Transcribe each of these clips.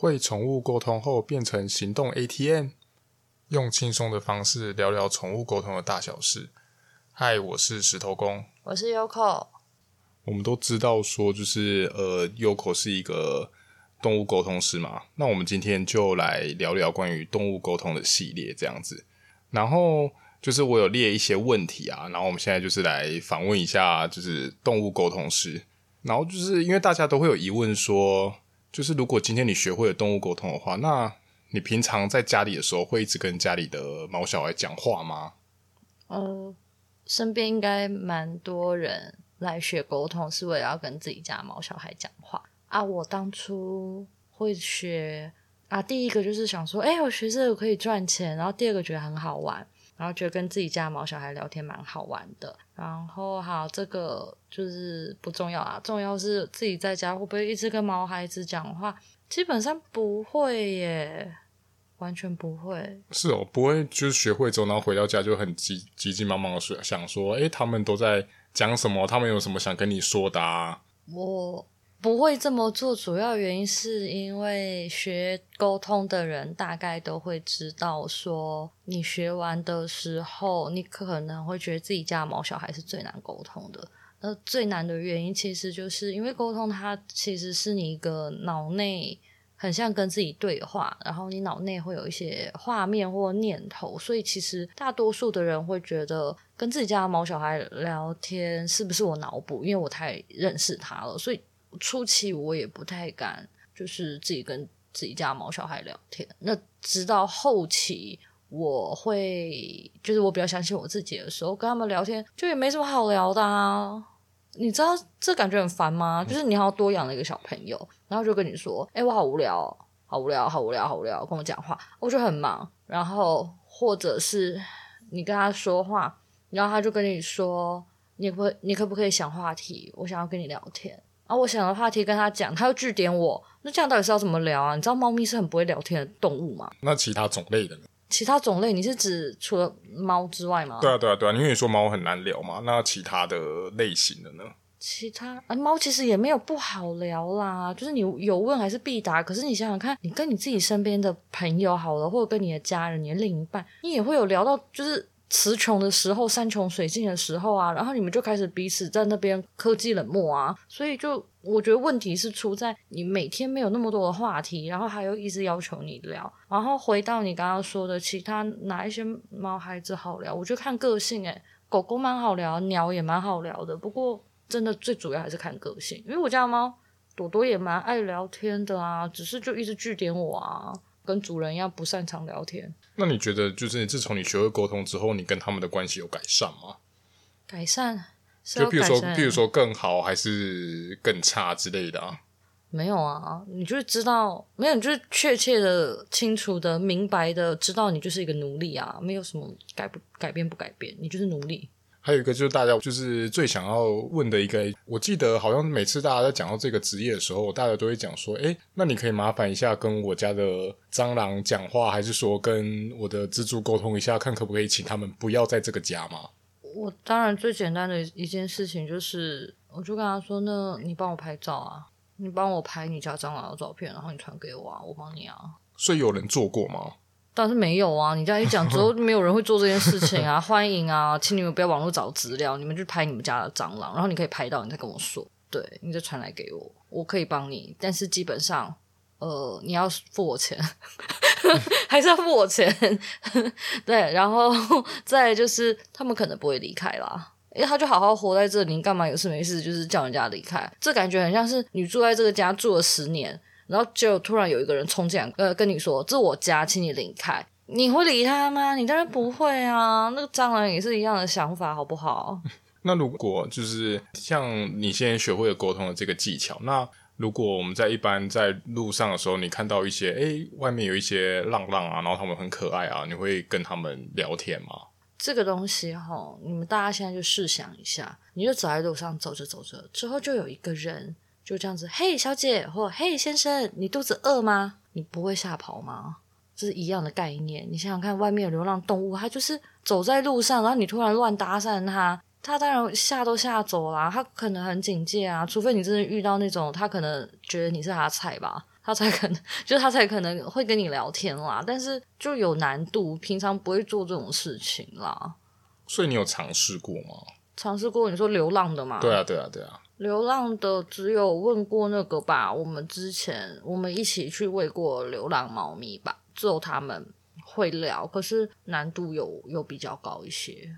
会宠物沟通后变成行动 ATM，用轻松的方式聊聊宠物沟通的大小事。嗨，我是石头公，我是 Yoko。我们都知道说，就是呃，Yoko 是一个动物沟通师嘛。那我们今天就来聊聊关于动物沟通的系列，这样子。然后就是我有列一些问题啊，然后我们现在就是来访问一下，就是动物沟通师。然后就是因为大家都会有疑问说。就是如果今天你学会了动物沟通的话，那你平常在家里的时候会一直跟家里的毛小孩讲话吗？呃，身边应该蛮多人来学沟通是为了要跟自己家毛小孩讲话啊。我当初会学啊，第一个就是想说，哎，我学这个可以赚钱，然后第二个觉得很好玩。然后觉得跟自己家毛小孩聊天蛮好玩的，然后好，这个就是不重要啊，重要是自己在家会不会一直跟毛孩子讲话？基本上不会耶，完全不会。是哦，不会，就是学会之后，然后回到家就很急急急忙忙的说，想说，诶，他们都在讲什么？他们有什么想跟你说的啊？我。不会这么做，主要原因是因为学沟通的人大概都会知道，说你学完的时候，你可能会觉得自己家毛小孩是最难沟通的。那最难的原因，其实就是因为沟通，它其实是你一个脑内很像跟自己对话，然后你脑内会有一些画面或念头，所以其实大多数的人会觉得跟自己家的毛小孩聊天是不是我脑补？因为我太认识他了，所以。初期我也不太敢，就是自己跟自己家毛小孩聊天。那直到后期，我会就是我比较相信我自己的时候，跟他们聊天就也没什么好聊的啊。你知道这感觉很烦吗？就是你要多养了一个小朋友，然后就跟你说：“哎、我好无聊，哦好无聊，好无聊，好无聊。”跟我讲话，我就很忙。然后或者是你跟他说话，然后他就跟你说：“你可你可不可以想话题？我想要跟你聊天。”然后我想的话题跟他讲，他又拒点我，那这样到底是要怎么聊啊？你知道猫咪是很不会聊天的动物吗？那其他种类的呢？其他种类，你是指除了猫之外吗？对啊，对啊，对啊，因为你说猫很难聊嘛，那其他的类型的呢？其他啊，猫其实也没有不好聊啦，就是你有问还是必答。可是你想想看，你跟你自己身边的朋友好了，或者跟你的家人、你的另一半，你也会有聊到，就是。词穷的时候，山穷水尽的时候啊，然后你们就开始彼此在那边科技冷漠啊，所以就我觉得问题是出在你每天没有那么多的话题，然后还有一直要求你聊，然后回到你刚刚说的其他哪一些猫孩子好聊，我就看个性诶，狗狗蛮好聊，鸟也蛮好聊的，不过真的最主要还是看个性，因为我家猫朵朵也蛮爱聊天的啊，只是就一直拒点我啊。跟主人一样不擅长聊天。那你觉得，就是自从你学会沟通之后，你跟他们的关系有改善吗？改善，就比如说，比如说更好还是更差之类的啊？没有啊，你就是知道，没有，你就是确切的、清楚的、明白的知道，你就是一个奴隶啊，没有什么改不改变不改变，你就是奴隶。还有一个就是大家就是最想要问的一个，我记得好像每次大家在讲到这个职业的时候，大家都会讲说：“诶，那你可以麻烦一下跟我家的蟑螂讲话，还是说跟我的蜘蛛沟通一下，看可不可以请他们不要在这个家吗？”我当然最简单的一件事情就是，我就跟他说：“那你帮我拍照啊，你帮我拍你家蟑螂的照片，然后你传给我啊，我帮你啊。”所以有人做过吗？但是没有啊！你这样一讲之后，没有人会做这件事情啊！欢迎啊，请你们不要网络找资料，你们去拍你们家的蟑螂，然后你可以拍到，你再跟我说，对，你再传来给我，我可以帮你。但是基本上，呃，你要付我钱，还是要付我钱？对，然后再就是他们可能不会离开啦，因为他就好好活在这里，你干嘛有事没事就是叫人家离开？这感觉很像是你住在这个家住了十年。然后就突然有一个人冲进来，呃，跟你说：“这是我家，请你离开。”你会理他吗？你当然不会啊。那个蟑螂也是一样的想法，好不好？那如果就是像你现在学会了沟通的这个技巧，那如果我们在一般在路上的时候，你看到一些诶外面有一些浪浪啊，然后他们很可爱啊，你会跟他们聊天吗？这个东西哈，你们大家现在就试想一下，你就走在路上走着走着，之后就有一个人。就这样子，嘿，小姐，或嘿，先生，你肚子饿吗？你不会吓跑吗？这是一样的概念。你想想看，外面的流浪动物，它就是走在路上，然后你突然乱搭讪它，它当然吓都吓走啦。它可能很警戒啊，除非你真的遇到那种，它可能觉得你是它的菜吧。他才可能，就是他才可能会跟你聊天啦。但是就有难度，平常不会做这种事情啦。所以你有尝试过吗？尝试过，你说流浪的吗？对啊，对啊，对啊。流浪的只有问过那个吧，我们之前我们一起去喂过流浪猫咪吧，只有他们会聊，可是难度有有比较高一些。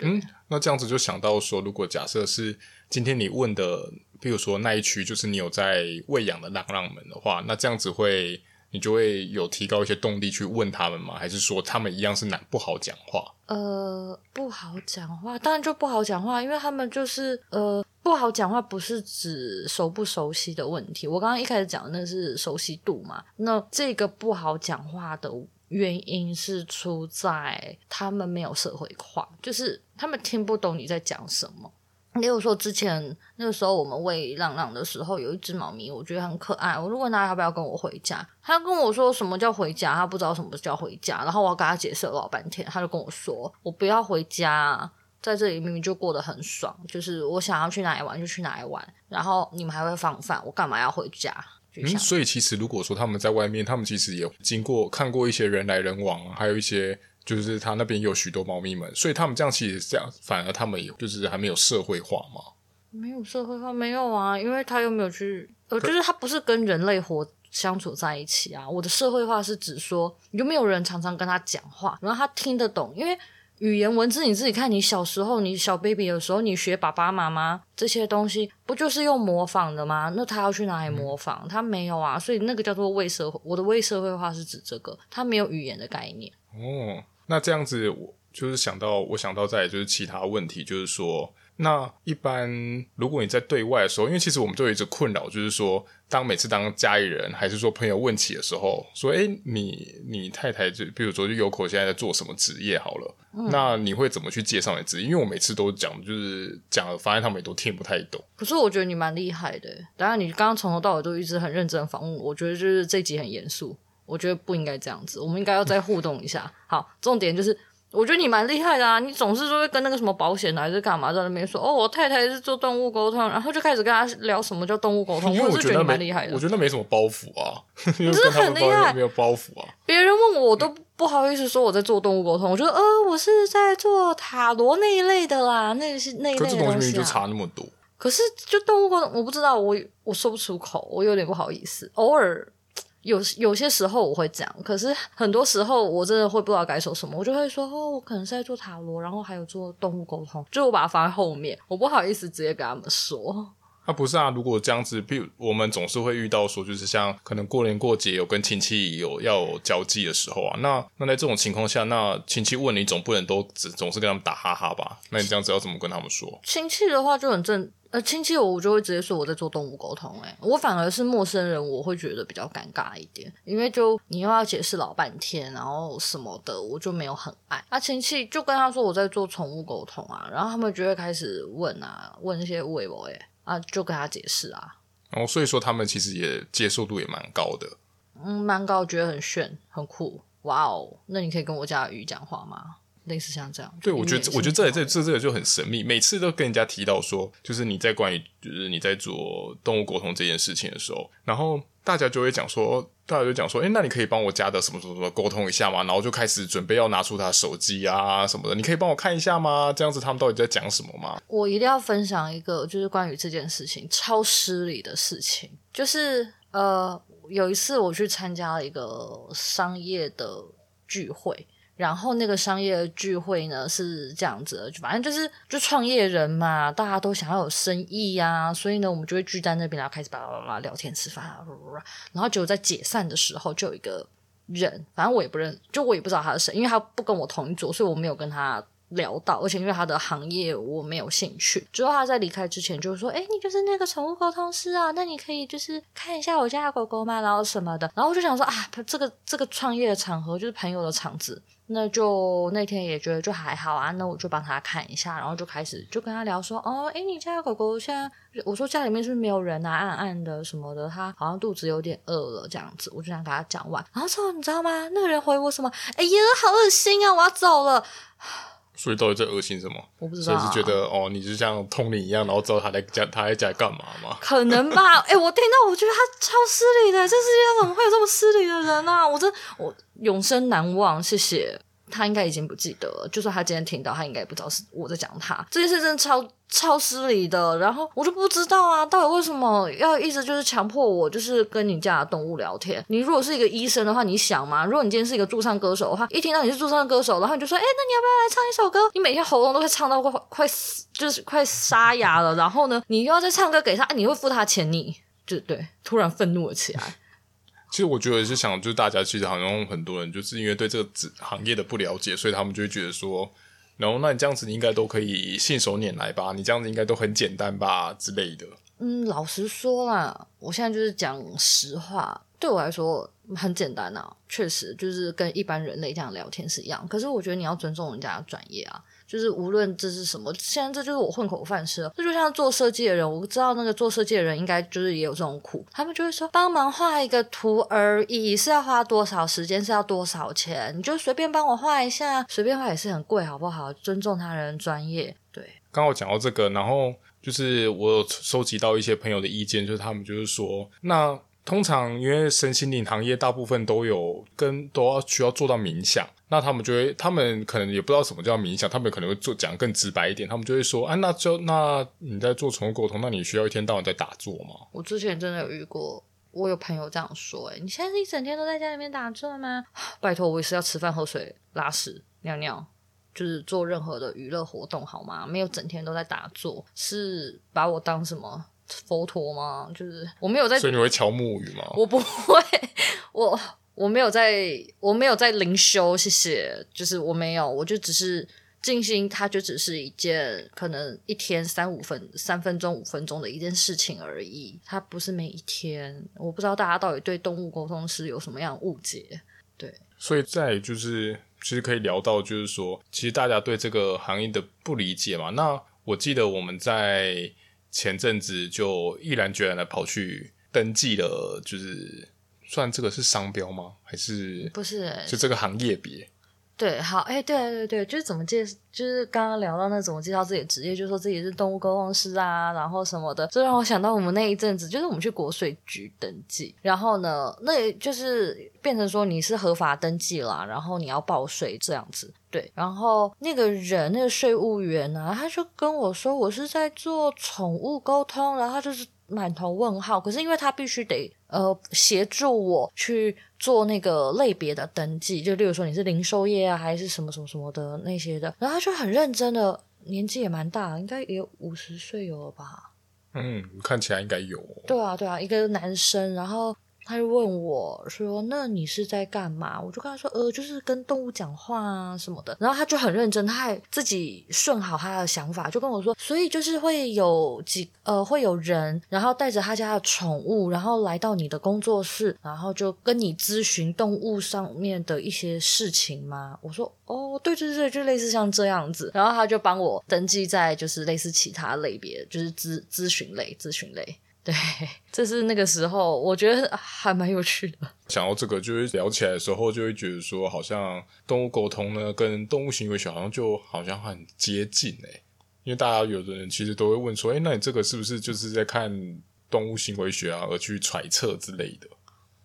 嗯，那这样子就想到说，如果假设是今天你问的，比如说那一区就是你有在喂养的浪浪们的话，那这样子会你就会有提高一些动力去问他们吗？还是说他们一样是难不好讲话？呃，不好讲话，当然就不好讲话，因为他们就是呃。不好讲话不是指熟不熟悉的问题，我刚刚一开始讲的那是熟悉度嘛。那这个不好讲话的原因是出在他们没有社会化，就是他们听不懂你在讲什么。例如说之前那个时候我们喂浪浪的时候，有一只猫咪，我觉得很可爱，我就问他要不要跟我回家，他跟我说什么叫回家，他不知道什么叫回家，然后我要跟他解释了老半天，他就跟我说我不要回家。在这里明明就过得很爽，就是我想要去哪里玩就去哪里玩，然后你们还会放饭，我干嘛要回家？嗯，所以其实如果说他们在外面，他们其实也经过看过一些人来人往，还有一些就是他那边有许多猫咪们，所以他们这样其实是这样，反而他们有就是还没有社会化嘛？没有社会化，没有啊，因为他又没有去，呃，就是他不是跟人类活相处在一起啊。我的社会化是指说有没有人常常跟他讲话，然后他听得懂，因为。语言文字，你自己看，你小时候，你小 baby 的时候，你学爸爸妈妈这些东西，不就是用模仿的吗？那他要去哪里模仿？他没有啊，所以那个叫做未社会。我的未社会化是指这个，他没有语言的概念。哦，那这样子，我就是想到，我想到在就是其他问题，就是说。那一般，如果你在对外的时候，因为其实我们都有一直困扰，就是说，当每次当家里人还是说朋友问起的时候，说，哎、欸，你你太太就，比如说就有口现在在做什么职业好了，嗯、那你会怎么去介绍你的职业？因为我每次都讲，就是讲了，发现他们也都听不太懂。可是我觉得你蛮厉害的，当然你刚刚从头到尾都一直很认真访问，我觉得就是这集很严肃，我觉得不应该这样子，我们应该要再互动一下。好，重点就是。我觉得你蛮厉害的啊！你总是就会跟那个什么保险还是干嘛在那边说哦，我太太是做动物沟通，然后就开始跟他聊什么叫动物沟通。我是觉得你蛮厉害的。我觉得那没什么包袱啊，你是很厉害，没有包袱啊。别人问我，我都不好意思说我在做动物沟通，我觉得呃，我是在做塔罗那一类的啦，那是那一类的东西啊。可这东西就差那么多。可是就动物沟通，我不知道，我我说不出口，我有点不好意思，偶尔。有有些时候我会讲，可是很多时候我真的会不知道该说什么，我就会说哦，我可能是在做塔罗，然后还有做动物沟通，就我把它放在后面，我不好意思直接跟他们说。啊，不是啊，如果这样子，比如我们总是会遇到说，就是像可能过年过节有跟亲戚有要有交际的时候啊，那那在这种情况下，那亲戚问你，总不能都只总是跟他们打哈哈吧？那你这样子要怎么跟他们说？亲戚的话就很正。呃，亲戚我就会直接说我在做动物沟通，诶，我反而是陌生人，我会觉得比较尴尬一点，因为就你又要解释老半天，然后什么的，我就没有很爱。那、啊、亲戚就跟他说我在做宠物沟通啊，然后他们就会开始问啊，问一些问题，诶，啊，就跟他解释啊。哦，所以说他们其实也接受度也蛮高的，嗯，蛮高，觉得很炫，很酷，哇哦，那你可以跟我家的鱼讲话吗？类似像这样，对，我觉得，我觉得这这这这个就很神秘。每次都跟人家提到说，就是你在关于就是你在做动物沟通这件事情的时候，然后大家就会讲说，大家就讲说，哎，那你可以帮我家的什么什么什么沟通一下吗？然后就开始准备要拿出他手机啊什么的，你可以帮我看一下吗？这样子他们到底在讲什么吗？我一定要分享一个，就是关于这件事情超失礼的事情，就是呃，有一次我去参加了一个商业的聚会。然后那个商业聚会呢是这样子的，就反正就是就创业人嘛，大家都想要有生意呀、所以呢我们就会聚在那边，然后开始巴拉巴拉聊天吃饭，然后就在解散的时候就有一个人，反正我也不认，就我也不知道他是谁，因为他不跟我同一桌，所以我没有跟他聊到，而且因为他的行业我没有兴趣。之后他在离开之前就说：“哎，你就是那个宠物沟通师啊，那你可以就是看一下我家的狗狗吗？然后什么的。”然后我就想说啊，这个这个创业的场合就是朋友的场子。那就那天也觉得就还好啊，那我就帮他看一下，然后就开始就跟他聊说，哦，诶，你家的狗狗现在，我说家里面是不是没有人啊，暗暗的什么的，他好像肚子有点饿了这样子，我就想给他讲完，然后之后你知道吗？那个人回我什么？哎呀，好恶心啊，我要走了。所以到底在恶心什么？我不知道、啊。所以是觉得哦，你就像通灵一样，然后知道他在家他在家干嘛吗？可能吧。哎、欸，我听到我觉得他超失礼的，这世界上怎么会有这么失礼的人呢、啊？我真我永生难忘。谢谢。他应该已经不记得了，就算他今天听到，他应该也不知道是我在讲他。这件事真的超超失礼的，然后我就不知道啊，到底为什么要一直就是强迫我，就是跟你家的动物聊天？你如果是一个医生的话，你想吗？如果你今天是一个驻唱歌手的话，一听到你是驻唱歌手，然后你就说，哎，那你要不要来唱一首歌？你每天喉咙都会唱到快快死，就是快沙哑了，然后呢，你又要再唱歌给他，你会付他钱，你就对，突然愤怒了起来。其实我觉得是想，就是大家其实好像很多人就是因为对这个行业的不了解，所以他们就会觉得说，然后那你这样子你应该都可以信手拈来吧？你这样子应该都很简单吧之类的。嗯，老实说啦，我现在就是讲实话，对我来说很简单啊，确实就是跟一般人类这样聊天是一样。可是我觉得你要尊重人家的专业啊。就是无论这是什么，现在这就是我混口饭吃。这就像做设计的人，我知道那个做设计的人应该就是也有这种苦。他们就会说，帮忙画一个图而已，是要花多少时间，是要多少钱？你就随便帮我画一下，随便画也是很贵，好不好？尊重他人专业。对，刚好讲到这个，然后就是我有收集到一些朋友的意见，就是他们就是说，那通常因为身心灵行业大部分都有跟都要需要做到冥想。那他们就会，他们可能也不知道什么叫冥想，他们可能会做讲更直白一点，他们就会说，啊，那就那你在做宠物沟通，那你需要一天到晚在打坐吗？我之前真的有遇过，我有朋友这样说，诶，你现在是一整天都在家里面打坐吗？拜托，我也是要吃饭、喝水、拉屎、尿尿，就是做任何的娱乐活动好吗？没有整天都在打坐，是把我当什么佛陀吗？就是我没有在，所以你会敲木鱼吗？我不会，我。我没有在，我没有在灵修，谢谢。就是我没有，我就只是静心，它就只是一件可能一天三五分、三分钟、五分钟的一件事情而已。它不是每一天。我不知道大家到底对动物沟通师有什么样的误解。对，所以在就是其实可以聊到，就是说，其实大家对这个行业的不理解嘛。那我记得我们在前阵子就毅然决然的跑去登记了，就是。算这个是商标吗？还是不是、欸？就这个行业别？对，好，哎、对对对，就是怎么介，就是刚刚聊到那怎么介绍自己的职业，就说自己是动物沟通师啊，然后什么的，这让我想到我们那一阵子，就是我们去国税局登记，然后呢，那也就是变成说你是合法登记啦，然后你要报税这样子，对，然后那个人那个税务员啊，他就跟我说我是在做宠物沟通，然后他就是。满头问号，可是因为他必须得呃协助我去做那个类别的登记，就例如说你是零售业啊，还是什么什么什么的那些的，然后他就很认真的，年纪也蛮大，应该也有五十岁有了吧？嗯，看起来应该有。对啊，对啊，一个男生，然后。他就问我说：“那你是在干嘛？”我就跟他说：“呃，就是跟动物讲话啊什么的。”然后他就很认真，他还自己顺好他的想法，就跟我说：“所以就是会有几呃会有人，然后带着他家的宠物，然后来到你的工作室，然后就跟你咨询动物上面的一些事情吗？”我说：“哦，对对对，就类似像这样子。”然后他就帮我登记在就是类似其他类别，就是咨咨询类咨询类。对，这是那个时候，我觉得还蛮有趣的。想到这个，就是聊起来的时候，就会觉得说，好像动物沟通呢，跟动物行为学好像就好像很接近诶。因为大家有的人其实都会问说，哎，那你这个是不是就是在看动物行为学啊，而去揣测之类的？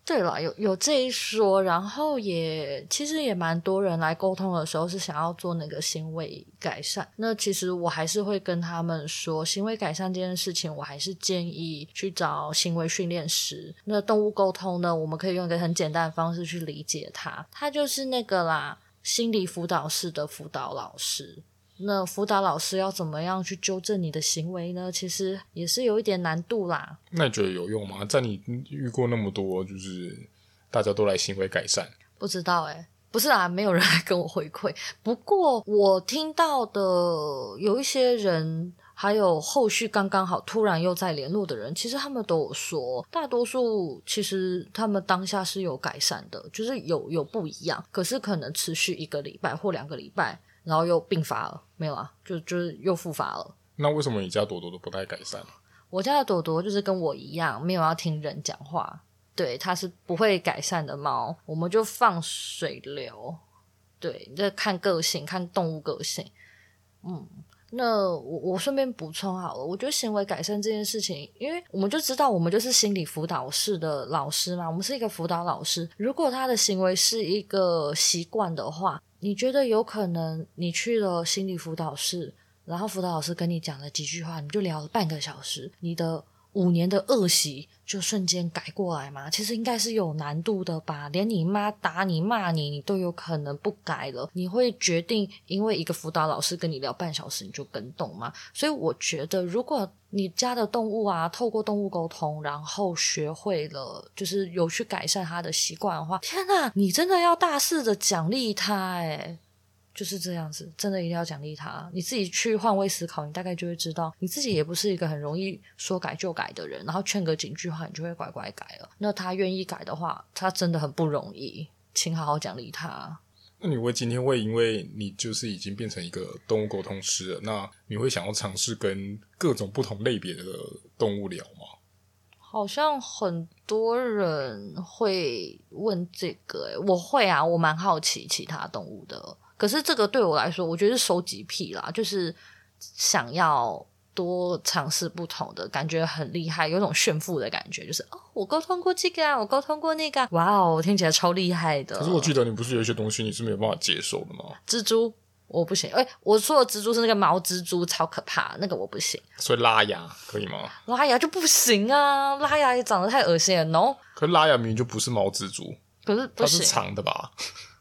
对了，有有这一说，然后也其实也蛮多人来沟通的时候是想要做那个行为改善。那其实我还是会跟他们说，行为改善这件事情，我还是建议去找行为训练师。那动物沟通呢，我们可以用一个很简单的方式去理解它，它就是那个啦，心理辅导室的辅导老师。那辅导老师要怎么样去纠正你的行为呢？其实也是有一点难度啦。那你觉得有用吗？在你遇过那么多，就是大家都来行为改善，不知道诶，不是啊，没有人 来跟我回馈。不过我听到的有一些人，还有后续刚刚好突然又在联络的人，其实他们都有说，大多数其实他们当下是有改善的，就是有有不一样，可是可能持续一个礼拜或两个礼拜。然后又病发了，没有啊，就就是又复发了。那为什么你家朵朵都不太改善？我家的朵朵就是跟我一样，没有要听人讲话，对，它是不会改善的猫。我们就放水流，对，这看个性，看动物个性。嗯。那我我顺便补充好了，我觉得行为改善这件事情，因为我们就知道我们就是心理辅导室的老师嘛，我们是一个辅导老师。如果他的行为是一个习惯的话，你觉得有可能你去了心理辅导室，然后辅导老师跟你讲了几句话，你就聊了半个小时，你的五年的恶习就瞬间改过来吗？其实应该是有难度的吧。连你妈打你骂你，你都有可能不改了。你会决定因为一个辅导老师跟你聊半小时你就更动吗？所以我觉得，如果你家的动物啊，透过动物沟通，然后学会了，就是有去改善它的习惯的话，天哪，你真的要大肆的奖励它诶。就是这样子，真的一定要奖励他。你自己去换位思考，你大概就会知道，你自己也不是一个很容易说改就改的人。然后劝个几句话，你就会乖乖改了。那他愿意改的话，他真的很不容易，请好好奖励他。那你会今天会因为你就是已经变成一个动物沟通师了，那你会想要尝试跟各种不同类别的动物聊吗？好像很多人会问这个，诶，我会啊，我蛮好奇其他动物的。可是这个对我来说，我觉得是收集癖啦，就是想要多尝试不同的，感觉很厉害，有种炫富的感觉，就是哦，我沟通过这个啊，我沟通过那个，哇哦，听起来超厉害的。可是我记得你不是有一些东西你是没有办法接受的吗？蜘蛛我不行，哎，我说的蜘蛛是那个毛蜘蛛，超可怕，那个我不行。所以拉牙可以吗？拉牙就不行啊，拉牙也长得太恶心了，no。可是拉牙明明就不是毛蜘蛛，可是它是长的吧？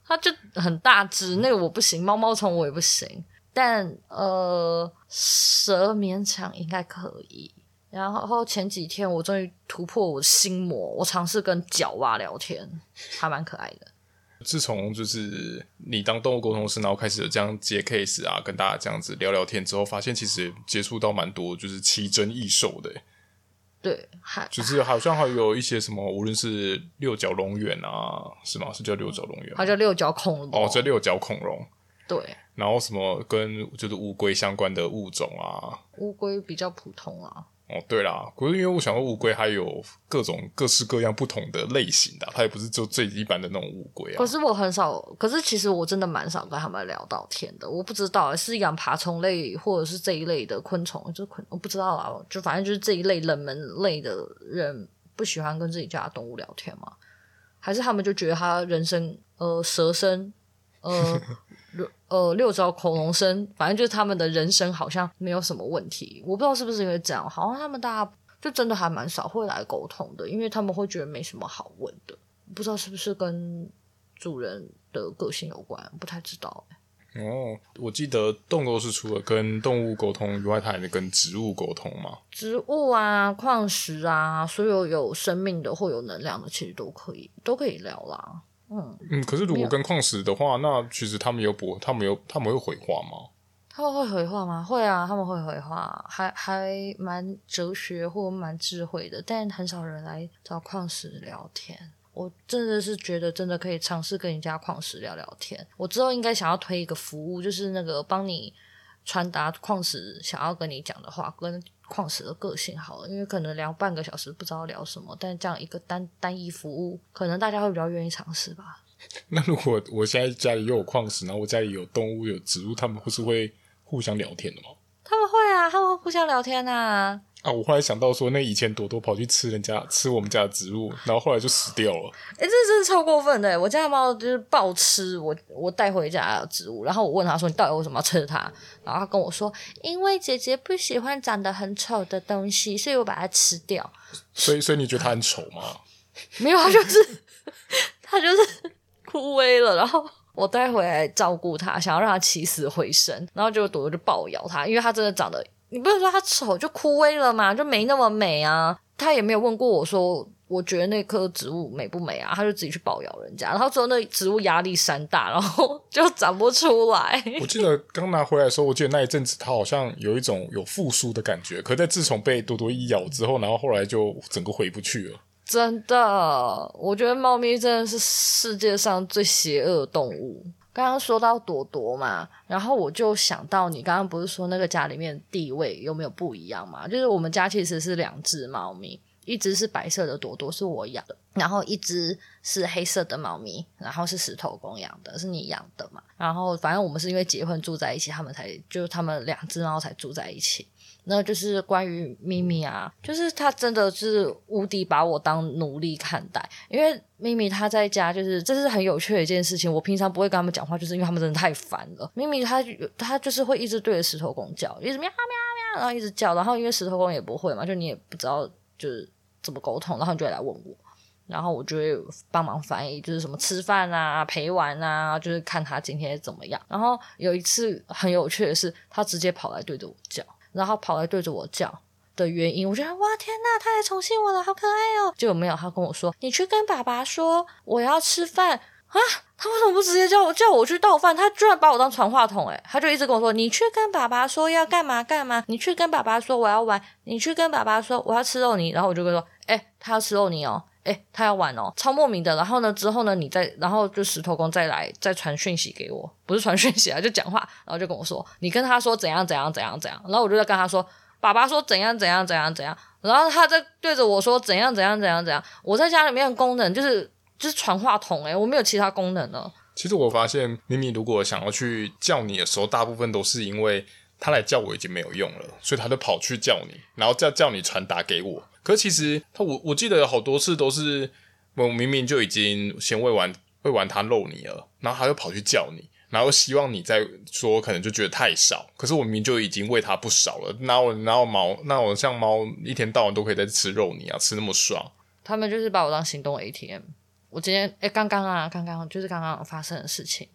它就很大只，那个我不行，毛毛虫我也不行，但呃，蛇勉强应该可以。然后前几天我终于突破我心魔，我尝试跟角蛙聊天，还蛮可爱的。自从就是你当动物沟通师，然后开始有这样接 case 啊，跟大家这样子聊聊天之后，发现其实接触到蛮多就是奇珍异兽的。对，还就是好像还有一些什么，无论是六角龙螈啊，是吗？是叫六角龙螈？它叫六角恐龙。哦，这六角恐龙。对。然后什么跟就是乌龟相关的物种啊？乌龟比较普通啊。哦，对啦，可是因为我想说乌龟还有各种各式各样不同的类型的，它也不是就最一般的那种乌龟啊。可是我很少，可是其实我真的蛮少跟他们聊到天的。我不知道是养爬虫类或者是这一类的昆虫，就是昆，我不知道啊，就反正就是这一类冷门类的人不喜欢跟自己家的动物聊天吗？还是他们就觉得他人生呃蛇身呃。呃，六角恐龙生，反正就是他们的人生好像没有什么问题。我不知道是不是因为这样，好像他们大家就真的还蛮少会来沟通的，因为他们会觉得没什么好问的。不知道是不是跟主人的个性有关，不太知道。哦，我记得动物是除了跟动物沟通以外，它还能跟植物沟通吗？植物啊，矿石啊，所有有生命的或有能量的，其实都可以，都可以聊啦。嗯嗯，可是如果跟矿石的话，那其实他们有不，他们有他们会回话吗？他们会回话吗？会啊，他们会回话，还还蛮哲学或蛮智慧的，但很少人来找矿石聊天。我真的是觉得真的可以尝试跟人家矿石聊聊天。我之后应该想要推一个服务，就是那个帮你传达矿石想要跟你讲的话，跟。矿石的个性好了，因为可能聊半个小时不知道聊什么，但这样一个单单一服务，可能大家会比较愿意尝试吧。那如果我现在家里又有矿石，然后我家里有动物有植物，他们不是会互相聊天的吗？他们会啊，他们会互相聊天啊。啊！我后来想到说，那以前朵朵跑去吃人家吃我们家的植物，然后后来就死掉了。哎、欸，这真的超过分的！我家的猫就是暴吃我我带回家的植物，然后我问他说：“你到底为什么要吃它？”然后他跟我说：“因为姐姐不喜欢长得很丑的东西，所以我把它吃掉。”所以，所以你觉得它很丑吗？没有，它就是它就是枯萎了。然后我带回来照顾它，想要让它起死回生，然后就朵朵就暴咬它，因为它真的长得。你不能说它丑就枯萎了嘛，就没那么美啊。他也没有问过我说，我觉得那棵植物美不美啊？他就自己去暴咬人家，然后之后那植物压力山大，然后就长不出来。我记得刚拿回来的时候，我记得那一阵子它好像有一种有复苏的感觉，可在自从被多多一咬之后，然后后来就整个回不去了。真的，我觉得猫咪真的是世界上最邪恶的动物。刚刚说到朵朵嘛，然后我就想到你刚刚不是说那个家里面地位有没有不一样嘛？就是我们家其实是两只猫咪，一只是白色的朵朵是我养的，然后一只是黑色的猫咪，然后是石头公养的，是你养的嘛？然后反正我们是因为结婚住在一起，他们才就是他们两只猫才住在一起。那就是关于咪咪啊，就是他真的是无敌把我当奴隶看待，因为咪咪他在家就是这是很有趣的一件事情。我平常不会跟他们讲话，就是因为他们真的太烦了。咪咪他他就是会一直对着石头公叫，一直喵喵喵，然后一直叫，然后因为石头公也不会嘛，就你也不知道就是怎么沟通，然后你就会来问我，然后我就会帮忙翻译，就是什么吃饭啊、陪玩啊，就是看他今天怎么样。然后有一次很有趣的是，他直接跑来对着我叫。然后跑来对着我叫的原因，我觉得哇天呐，他来宠幸我了，好可爱哦！结果没有，他跟我说：“你去跟爸爸说我要吃饭啊！”他为什么不直接叫我叫我去倒饭？他居然把我当传话筒诶，他就一直跟我说：“你去跟爸爸说要干嘛干嘛，你去跟爸爸说我要玩，你去跟爸爸说我要吃肉泥。”然后我就跟他说：“诶，他要吃肉泥哦，诶，他要玩哦，超莫名的。”然后呢，之后呢，你再然后就石头公再来再传讯息给我，不是传讯息啊，就讲话，然后就跟我说：“你跟他说怎样怎样怎样怎样。”然后我就在跟他说：“爸爸说怎样怎样怎样怎样。”然后他在对着我说：“怎样怎样怎样怎样。”我在家里面的功能就是。就是传话筒诶，我没有其他功能呢。其实我发现，咪咪如果想要去叫你的时候，大部分都是因为他来叫我已经没有用了，所以他就跑去叫你，然后叫叫你传达给我。可其实他我我记得有好多次都是我明明就已经先喂完喂完他肉泥了，然后他就跑去叫你，然后希望你再说，可能就觉得太少。可是我明明就已经喂他不少了，那我那我猫那我像猫一天到晚都可以在吃肉泥啊，吃那么爽。他们就是把我当行动 ATM。我今天诶，刚刚啊，刚刚就是刚刚发生的事情，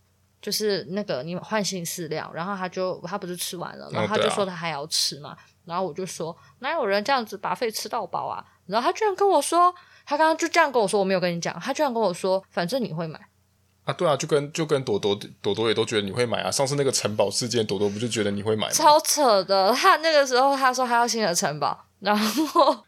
就是那个你换新饲料，然后他就他不是吃完了，然后他就说他还要吃嘛，哦啊、然后我就说哪有人这样子把肺吃到饱啊？然后他居然跟我说，他刚刚就这样跟我说，我没有跟你讲，他居然跟我说，反正你会买啊？对啊，就跟就跟朵朵朵朵也都觉得你会买啊。上次那个城堡事件，朵朵不就觉得你会买吗？超扯的，他那个时候他说他要新的城堡，然后。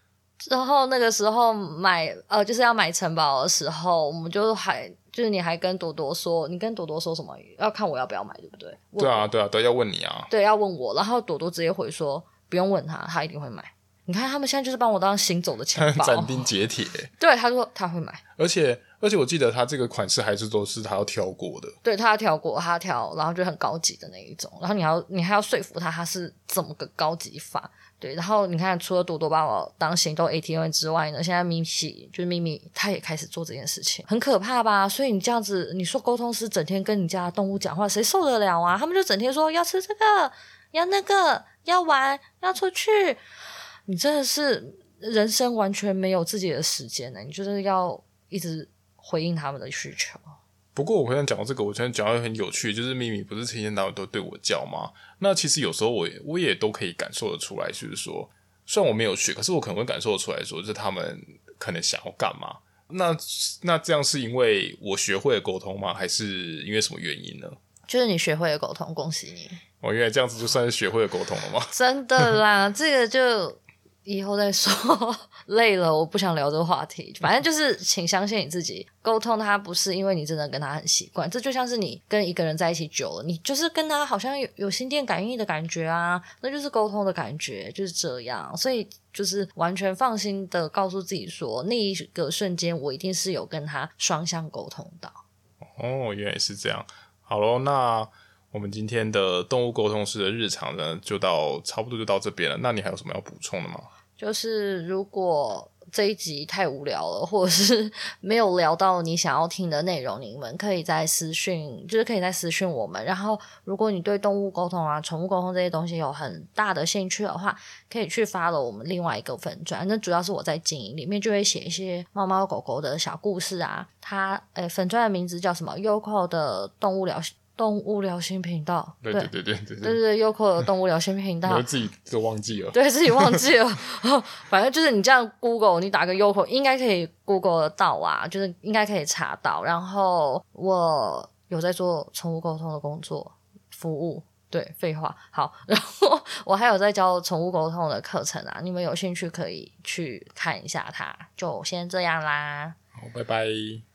然后那个时候买呃就是要买城堡的时候，我们就还就是你还跟朵朵说，你跟朵朵说什么？要看我要不要买，对不对？对啊，对啊，都要问你啊。对，要问我，然后朵朵直接回说不用问他，他一定会买。你看他们现在就是帮我当行走的钱包，斩钉截铁。对，他说他会买，而且而且我记得他这个款式还是都是他要挑过的。对，他要挑过，他要挑，然后就很高级的那一种。然后你要你还要说服他，他是怎么个高级法？对，然后你看，除了朵朵把我当行动 ATM 之外呢，现在咪咪就是咪咪，他也开始做这件事情，很可怕吧？所以你这样子，你说沟通师整天跟你家动物讲话，谁受得了啊？他们就整天说要吃这个，要那个，要玩，要出去。你真的是人生完全没有自己的时间呢，你就是要一直回应他们的需求。不过我刚才讲到这个，我现在讲到很有趣，就是咪咪不是天天到晚都对我叫吗？那其实有时候我也我也都可以感受得出来，就是说，虽然我没有学，可是我可能会感受得出来说，就是他们可能想要干嘛。那那这样是因为我学会了沟通吗？还是因为什么原因呢？就是你学会了沟通，恭喜你！我原来这样子就算是学会了沟通了吗？真的啦，这个就。以后再说，累了，我不想聊这个话题。反正就是，请相信你自己，沟通他不是因为你真的跟他很习惯，这就像是你跟一个人在一起久了，你就是跟他好像有有心电感应的感觉啊，那就是沟通的感觉，就是这样。所以就是完全放心的告诉自己说，那一个瞬间我一定是有跟他双向沟通到。哦，原来是这样。好喽，那。我们今天的动物沟通师的日常呢，就到差不多就到这边了。那你还有什么要补充的吗？就是如果这一集太无聊了，或者是 没有聊到你想要听的内容，你们可以在私讯，就是可以在私讯我们。然后，如果你对动物沟通啊、宠物沟通这些东西有很大的兴趣的话，可以去 follow 我们另外一个粉专。那主要是我在经营，里面就会写一些猫猫狗狗的小故事啊。它诶，粉专的名字叫什么？Yoko 的动物疗。动物聊心频道，对对。对对对对对，Yoko 的动物聊心频道，我自己都忘记了，对自己忘记了，反正就是你这样 Google，你打个 Yoko 应该可以 Google 得到啊，就是应该可以查到。然后我有在做宠物沟通的工作服务，对，废话，好，然后我还有在教宠物沟通的课程啊，你们有兴趣可以去看一下它，就先这样啦，好，拜拜。